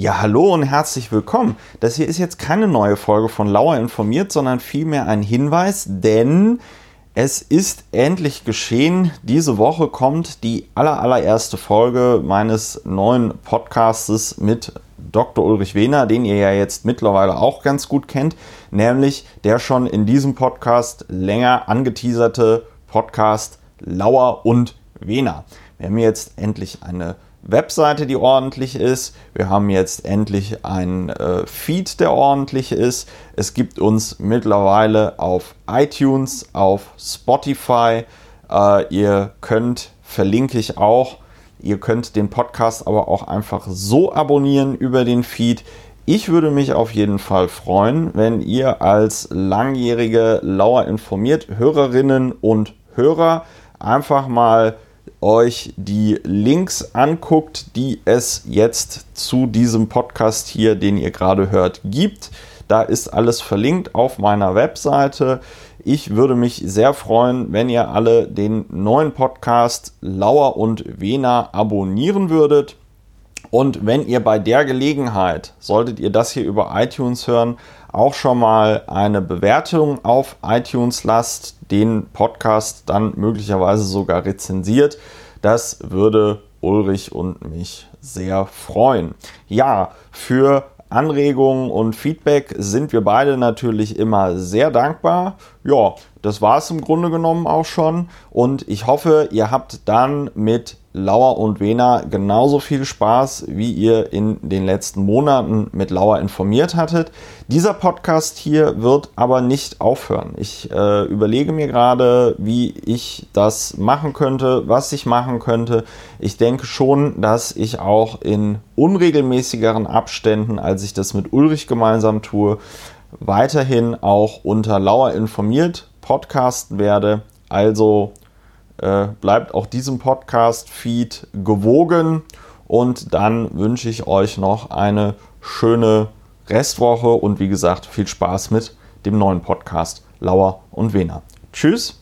Ja, hallo und herzlich willkommen. Das hier ist jetzt keine neue Folge von Lauer informiert, sondern vielmehr ein Hinweis, denn es ist endlich geschehen. Diese Woche kommt die allererste Folge meines neuen Podcastes mit Dr. Ulrich Wehner, den ihr ja jetzt mittlerweile auch ganz gut kennt, nämlich der schon in diesem Podcast länger angeteaserte Podcast Lauer und Wehner. Wir haben jetzt endlich eine Webseite, die ordentlich ist. Wir haben jetzt endlich einen äh, Feed, der ordentlich ist. Es gibt uns mittlerweile auf iTunes, auf Spotify. Äh, ihr könnt, verlinke ich auch, ihr könnt den Podcast aber auch einfach so abonnieren über den Feed. Ich würde mich auf jeden Fall freuen, wenn ihr als langjährige Lauer informiert Hörerinnen und Hörer einfach mal euch die Links anguckt, die es jetzt zu diesem Podcast hier, den ihr gerade hört, gibt. Da ist alles verlinkt auf meiner Webseite. Ich würde mich sehr freuen, wenn ihr alle den neuen Podcast Lauer und Wena abonnieren würdet. Und wenn ihr bei der Gelegenheit, solltet ihr das hier über iTunes hören, auch schon mal eine Bewertung auf iTunes lasst, den Podcast dann möglicherweise sogar rezensiert. Das würde Ulrich und mich sehr freuen. Ja, für Anregungen und Feedback sind wir beide natürlich immer sehr dankbar. Ja, das war es im Grunde genommen auch schon. Und ich hoffe, ihr habt dann mit Lauer und Wena genauso viel Spaß, wie ihr in den letzten Monaten mit Lauer informiert hattet. Dieser Podcast hier wird aber nicht aufhören. Ich äh, überlege mir gerade, wie ich das machen könnte, was ich machen könnte. Ich denke schon, dass ich auch in unregelmäßigeren Abständen, als ich das mit Ulrich gemeinsam tue, weiterhin auch unter Lauer informiert podcasten werde. Also äh, bleibt auch diesem Podcast-Feed gewogen und dann wünsche ich euch noch eine schöne Restwoche und wie gesagt viel Spaß mit dem neuen Podcast Lauer und Wena. Tschüss.